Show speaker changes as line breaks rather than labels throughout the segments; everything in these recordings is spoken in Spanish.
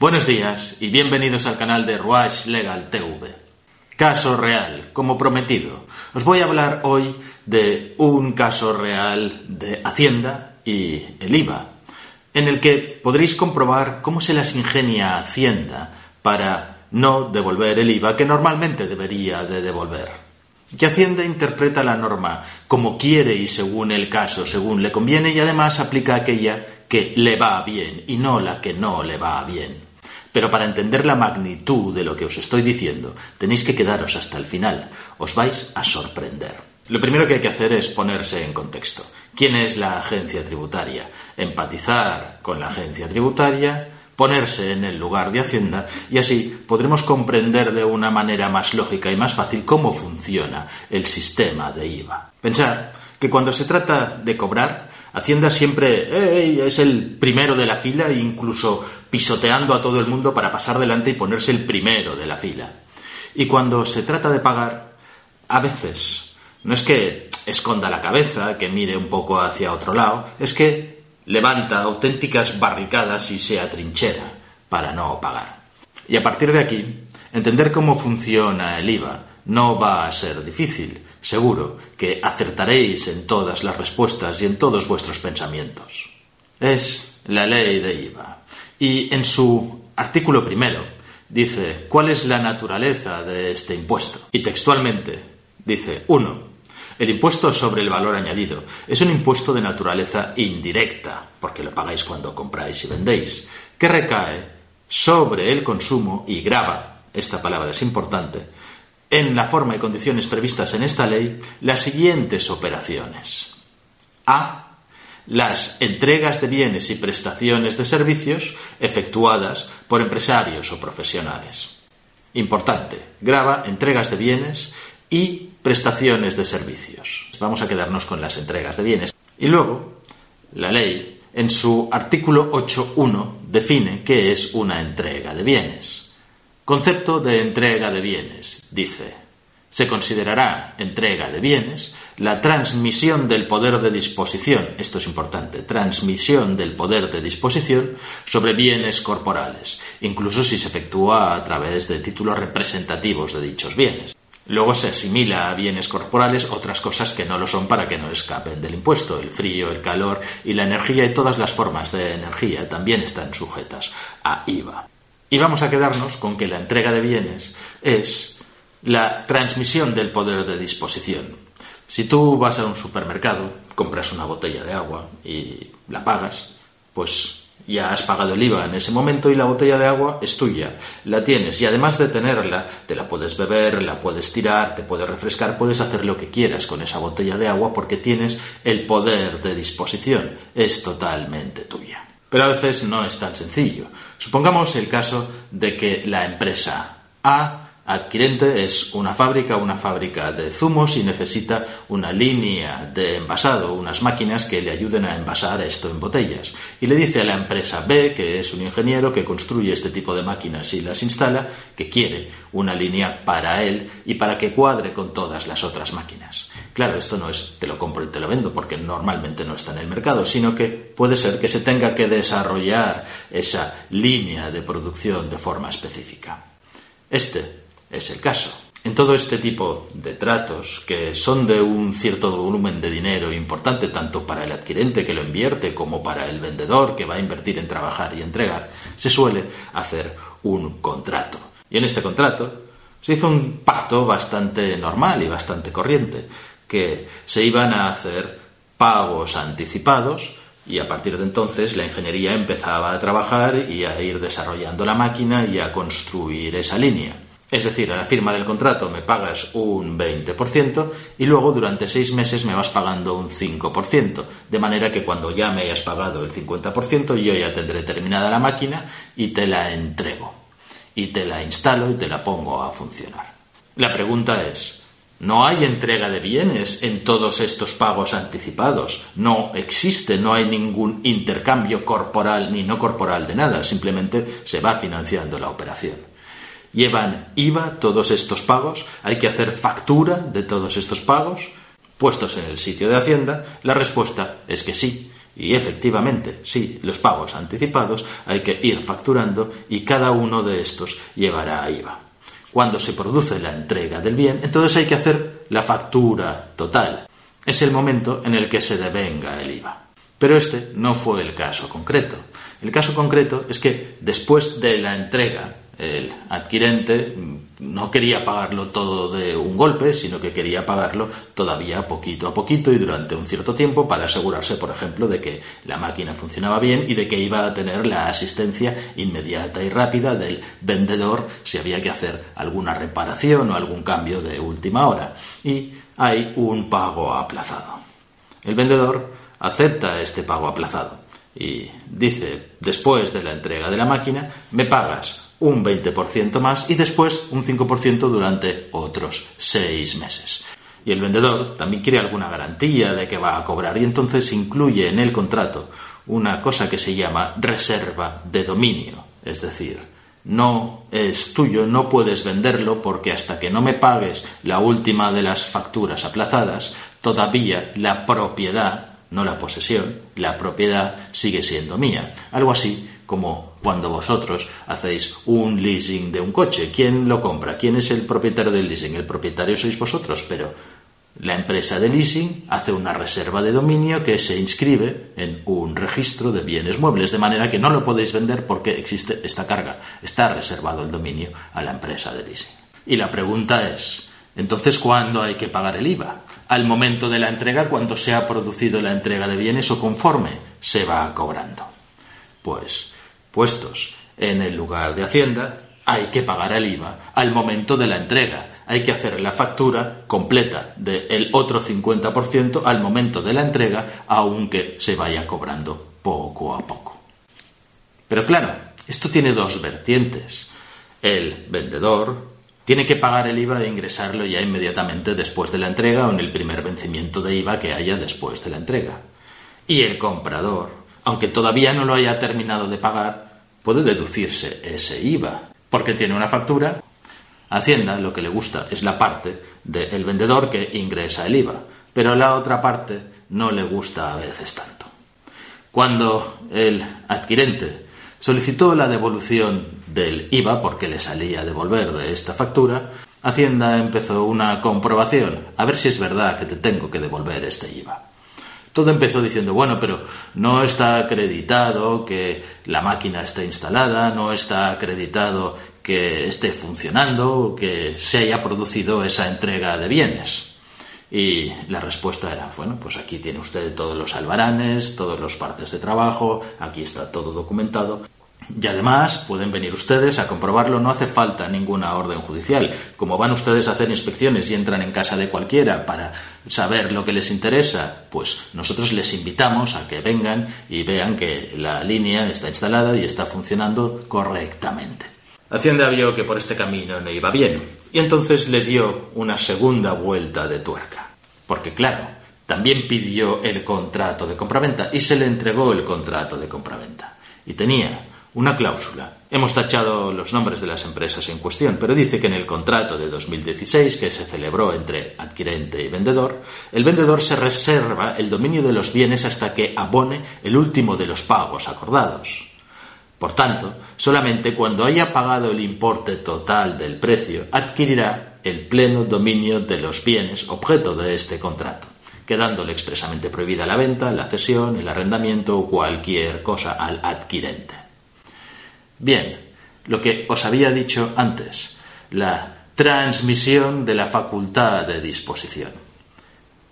Buenos días y bienvenidos al canal de Ruach Legal TV. Caso real, como prometido. Os voy a hablar hoy de un caso real de Hacienda y el IVA, en el que podréis comprobar cómo se las ingenia Hacienda para no devolver el IVA que normalmente debería de devolver. Que Hacienda interpreta la norma como quiere y según el caso, según le conviene y además aplica aquella que le va bien y no la que no le va bien. Pero para entender la magnitud de lo que os estoy diciendo, tenéis que quedaros hasta el final. Os vais a sorprender. Lo primero que hay que hacer es ponerse en contexto. ¿Quién es la agencia tributaria? Empatizar con la agencia tributaria, ponerse en el lugar de Hacienda y así podremos comprender de una manera más lógica y más fácil cómo funciona el sistema de IVA. Pensar que cuando se trata de cobrar, Hacienda siempre es el primero de la fila, incluso pisoteando a todo el mundo para pasar delante y ponerse el primero de la fila. Y cuando se trata de pagar, a veces, no es que esconda la cabeza, que mire un poco hacia otro lado, es que levanta auténticas barricadas y se atrinchera para no pagar. Y a partir de aquí, entender cómo funciona el IVA no va a ser difícil. Seguro que acertaréis en todas las respuestas y en todos vuestros pensamientos. Es la ley de IVA. Y en su artículo primero dice cuál es la naturaleza de este impuesto. Y textualmente dice, uno, el impuesto sobre el valor añadido es un impuesto de naturaleza indirecta, porque lo pagáis cuando compráis y vendéis, que recae sobre el consumo y grava, esta palabra es importante, en la forma y condiciones previstas en esta ley las siguientes operaciones. A. Las entregas de bienes y prestaciones de servicios efectuadas por empresarios o profesionales. Importante, graba entregas de bienes y prestaciones de servicios. Vamos a quedarnos con las entregas de bienes. Y luego, la ley, en su artículo 8.1, define qué es una entrega de bienes. Concepto de entrega de bienes. Dice, se considerará entrega de bienes la transmisión del poder de disposición, esto es importante, transmisión del poder de disposición sobre bienes corporales, incluso si se efectúa a través de títulos representativos de dichos bienes. Luego se asimila a bienes corporales otras cosas que no lo son para que no escapen del impuesto. El frío, el calor y la energía y todas las formas de energía también están sujetas a IVA. Y vamos a quedarnos con que la entrega de bienes es la transmisión del poder de disposición. Si tú vas a un supermercado, compras una botella de agua y la pagas, pues ya has pagado el IVA en ese momento y la botella de agua es tuya, la tienes y además de tenerla, te la puedes beber, la puedes tirar, te puedes refrescar, puedes hacer lo que quieras con esa botella de agua porque tienes el poder de disposición, es totalmente tuya. Pero a veces no es tan sencillo. Supongamos el caso de que la empresa A adquirente es una fábrica, una fábrica de zumos y necesita una línea de envasado, unas máquinas que le ayuden a envasar esto en botellas. Y le dice a la empresa B, que es un ingeniero que construye este tipo de máquinas y las instala, que quiere una línea para él y para que cuadre con todas las otras máquinas. Claro, esto no es te lo compro y te lo vendo porque normalmente no está en el mercado, sino que puede ser que se tenga que desarrollar esa línea de producción de forma específica. Este es el caso. En todo este tipo de tratos, que son de un cierto volumen de dinero importante tanto para el adquirente que lo invierte como para el vendedor que va a invertir en trabajar y entregar, se suele hacer un contrato. Y en este contrato se hizo un pacto bastante normal y bastante corriente, que se iban a hacer pagos anticipados y a partir de entonces la ingeniería empezaba a trabajar y a ir desarrollando la máquina y a construir esa línea. Es decir, a la firma del contrato me pagas un 20% y luego durante seis meses me vas pagando un 5%, de manera que cuando ya me hayas pagado el 50% yo ya tendré terminada la máquina y te la entrego. Y te la instalo y te la pongo a funcionar. La pregunta es, ¿no hay entrega de bienes en todos estos pagos anticipados? No existe, no hay ningún intercambio corporal ni no corporal de nada, simplemente se va financiando la operación. ¿Llevan IVA todos estos pagos? ¿Hay que hacer factura de todos estos pagos? Puestos en el sitio de Hacienda, la respuesta es que sí. Y efectivamente, sí, los pagos anticipados hay que ir facturando y cada uno de estos llevará a IVA. Cuando se produce la entrega del bien, entonces hay que hacer la factura total. Es el momento en el que se devenga el IVA. Pero este no fue el caso concreto. El caso concreto es que después de la entrega el adquirente no quería pagarlo todo de un golpe, sino que quería pagarlo todavía poquito a poquito y durante un cierto tiempo para asegurarse, por ejemplo, de que la máquina funcionaba bien y de que iba a tener la asistencia inmediata y rápida del vendedor si había que hacer alguna reparación o algún cambio de última hora. Y hay un pago aplazado. El vendedor acepta este pago aplazado y dice, después de la entrega de la máquina, me pagas un 20% más y después un 5% durante otros seis meses. Y el vendedor también quiere alguna garantía de que va a cobrar y entonces incluye en el contrato una cosa que se llama reserva de dominio, es decir, no es tuyo, no puedes venderlo porque hasta que no me pagues la última de las facturas aplazadas, todavía la propiedad, no la posesión, la propiedad sigue siendo mía. Algo así como cuando vosotros hacéis un leasing de un coche. ¿Quién lo compra? ¿Quién es el propietario del leasing? El propietario sois vosotros, pero la empresa de leasing hace una reserva de dominio que se inscribe en un registro de bienes muebles, de manera que no lo podéis vender porque existe esta carga. Está reservado el dominio a la empresa de leasing. Y la pregunta es, entonces, ¿cuándo hay que pagar el IVA? Al momento de la entrega, cuando se ha producido la entrega de bienes o conforme se va cobrando. Pues puestos en el lugar de Hacienda, hay que pagar el IVA al momento de la entrega. Hay que hacer la factura completa del otro 50% al momento de la entrega, aunque se vaya cobrando poco a poco. Pero claro, esto tiene dos vertientes. El vendedor tiene que pagar el IVA e ingresarlo ya inmediatamente después de la entrega o en el primer vencimiento de IVA que haya después de la entrega. Y el comprador aunque todavía no lo haya terminado de pagar, puede deducirse ese IVA, porque tiene una factura. Hacienda lo que le gusta es la parte del vendedor que ingresa el IVA, pero la otra parte no le gusta a veces tanto. Cuando el adquirente solicitó la devolución del IVA porque le salía devolver de esta factura, Hacienda empezó una comprobación a ver si es verdad que te tengo que devolver este IVA. Todo empezó diciendo, bueno, pero no está acreditado que la máquina esté instalada, no está acreditado que esté funcionando, que se haya producido esa entrega de bienes. Y la respuesta era, bueno, pues aquí tiene usted todos los albaranes, todos los partes de trabajo, aquí está todo documentado. Y además pueden venir ustedes a comprobarlo, no hace falta ninguna orden judicial. Como van ustedes a hacer inspecciones y entran en casa de cualquiera para saber lo que les interesa, pues nosotros les invitamos a que vengan y vean que la línea está instalada y está funcionando correctamente. Hacienda vio que por este camino no iba bien y entonces le dio una segunda vuelta de tuerca. Porque claro, también pidió el contrato de compraventa y se le entregó el contrato de compraventa. Y tenía una cláusula. Hemos tachado los nombres de las empresas en cuestión, pero dice que en el contrato de 2016 que se celebró entre adquirente y vendedor, el vendedor se reserva el dominio de los bienes hasta que abone el último de los pagos acordados. Por tanto, solamente cuando haya pagado el importe total del precio adquirirá el pleno dominio de los bienes objeto de este contrato, quedándole expresamente prohibida la venta, la cesión, el arrendamiento o cualquier cosa al adquirente. Bien, lo que os había dicho antes, la transmisión de la facultad de disposición.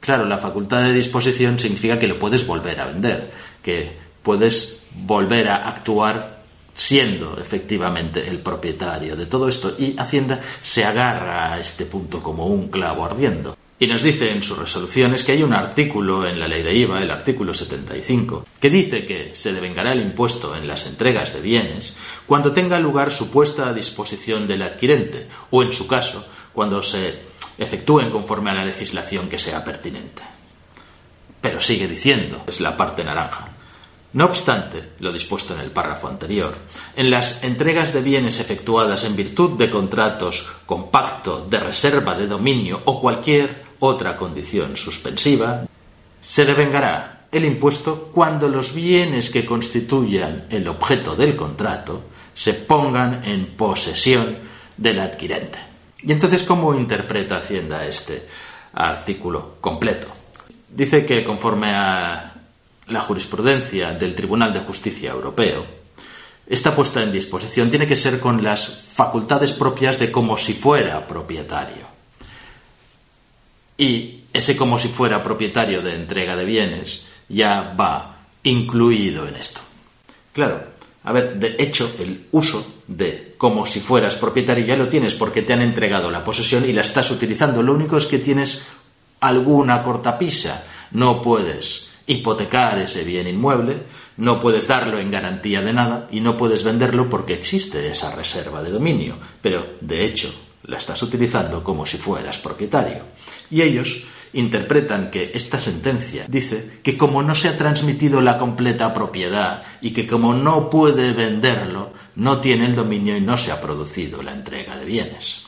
Claro, la facultad de disposición significa que lo puedes volver a vender, que puedes volver a actuar siendo efectivamente el propietario de todo esto y Hacienda se agarra a este punto como un clavo ardiendo. Y nos dice en sus resoluciones que hay un artículo en la ley de IVA, el artículo 75, que dice que se devengará el impuesto en las entregas de bienes cuando tenga lugar su puesta a disposición del adquirente o, en su caso, cuando se efectúen conforme a la legislación que sea pertinente. Pero sigue diciendo, es la parte naranja. No obstante, lo dispuesto en el párrafo anterior, en las entregas de bienes efectuadas en virtud de contratos con pacto de reserva de dominio o cualquier otra condición suspensiva, se devengará el impuesto cuando los bienes que constituyan el objeto del contrato se pongan en posesión del adquirente. ¿Y entonces cómo interpreta Hacienda este artículo completo? Dice que conforme a la jurisprudencia del Tribunal de Justicia Europeo, esta puesta en disposición tiene que ser con las facultades propias de como si fuera propietario. Y ese como si fuera propietario de entrega de bienes ya va incluido en esto. Claro, a ver, de hecho, el uso de como si fueras propietario ya lo tienes porque te han entregado la posesión y la estás utilizando. Lo único es que tienes alguna cortapisa. No puedes hipotecar ese bien inmueble, no puedes darlo en garantía de nada y no puedes venderlo porque existe esa reserva de dominio. Pero, de hecho, la estás utilizando como si fueras propietario. Y ellos interpretan que esta sentencia dice que como no se ha transmitido la completa propiedad y que como no puede venderlo, no tiene el dominio y no se ha producido la entrega de bienes.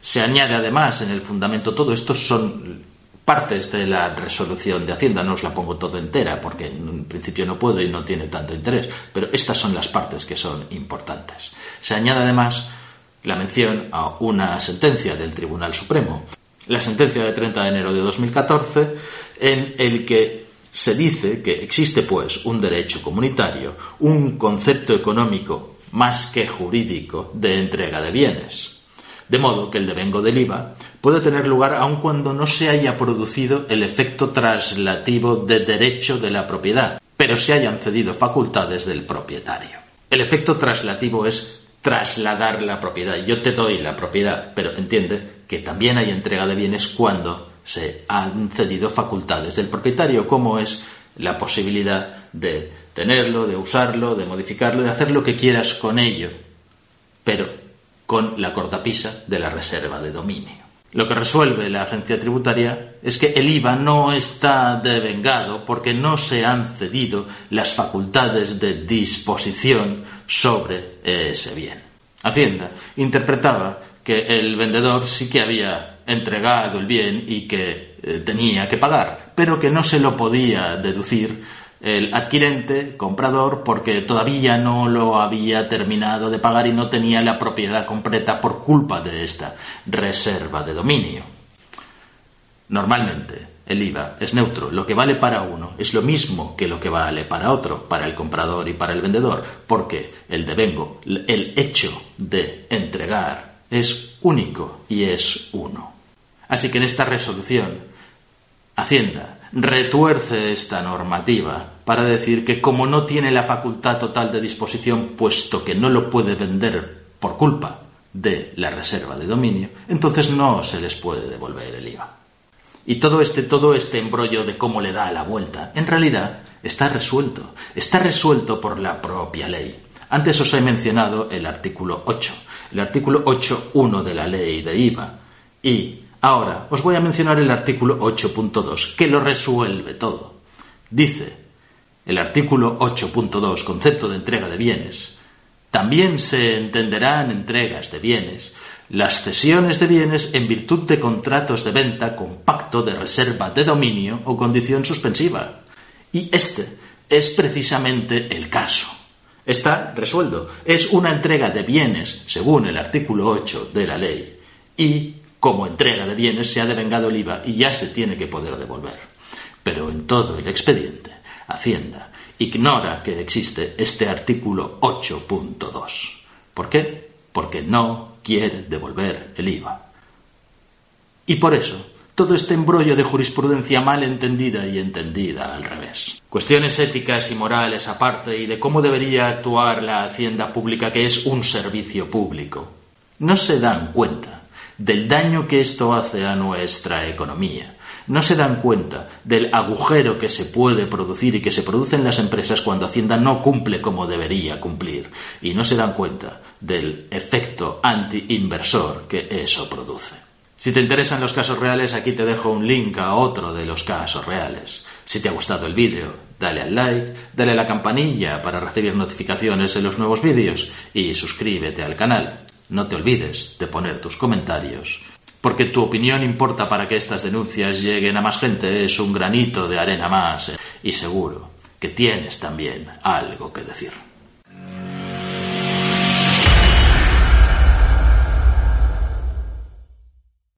Se añade además en el fundamento, todo esto son partes de la resolución de Hacienda, no os la pongo todo entera porque en principio no puedo y no tiene tanto interés, pero estas son las partes que son importantes. Se añade además la mención a una sentencia del Tribunal Supremo la sentencia de 30 de enero de 2014, en el que se dice que existe pues un derecho comunitario, un concepto económico más que jurídico de entrega de bienes. De modo que el devengo del IVA puede tener lugar aun cuando no se haya producido el efecto traslativo de derecho de la propiedad, pero se hayan cedido facultades del propietario. El efecto traslativo es trasladar la propiedad. Yo te doy la propiedad, pero entiende que también hay entrega de bienes cuando se han cedido facultades del propietario, como es la posibilidad de tenerlo, de usarlo, de modificarlo, de hacer lo que quieras con ello, pero con la cortapisa de la reserva de dominio. Lo que resuelve la agencia tributaria es que el IVA no está devengado porque no se han cedido las facultades de disposición sobre ese bien. Hacienda interpretaba que el vendedor sí que había entregado el bien y que eh, tenía que pagar, pero que no se lo podía deducir el adquirente, comprador, porque todavía no lo había terminado de pagar y no tenía la propiedad completa por culpa de esta reserva de dominio. Normalmente, el IVA es neutro. Lo que vale para uno es lo mismo que lo que vale para otro, para el comprador y para el vendedor, porque el devengo, el hecho de entregar, es único y es uno. Así que en esta resolución, Hacienda retuerce esta normativa para decir que como no tiene la facultad total de disposición, puesto que no lo puede vender por culpa de la reserva de dominio, entonces no se les puede devolver el IVA. Y todo este, todo este embrollo de cómo le da la vuelta, en realidad está resuelto. Está resuelto por la propia ley. Antes os he mencionado el artículo 8, el artículo 8.1 de la ley de IVA. Y ahora os voy a mencionar el artículo 8.2, que lo resuelve todo. Dice el artículo 8.2, concepto de entrega de bienes. También se entenderán entregas de bienes las cesiones de bienes en virtud de contratos de venta con pacto de reserva de dominio o condición suspensiva. Y este es precisamente el caso. Está resuelto. Es una entrega de bienes, según el artículo 8 de la ley. Y como entrega de bienes se ha devengado el IVA y ya se tiene que poder devolver. Pero en todo el expediente, Hacienda ignora que existe este artículo 8.2. ¿Por qué? Porque no quiere devolver el IVA. Y por eso, todo este embrollo de jurisprudencia mal entendida y entendida al revés. Cuestiones éticas y morales aparte y de cómo debería actuar la hacienda pública, que es un servicio público. No se dan cuenta del daño que esto hace a nuestra economía. No se dan cuenta del agujero que se puede producir y que se produce en las empresas cuando Hacienda no cumple como debería cumplir. Y no se dan cuenta del efecto anti-inversor que eso produce. Si te interesan los casos reales, aquí te dejo un link a otro de los casos reales. Si te ha gustado el vídeo, dale al like, dale a la campanilla para recibir notificaciones de los nuevos vídeos y suscríbete al canal. No te olvides de poner tus comentarios, porque tu opinión importa para que estas denuncias lleguen a más gente, es un granito de arena más y seguro que tienes también algo que decir.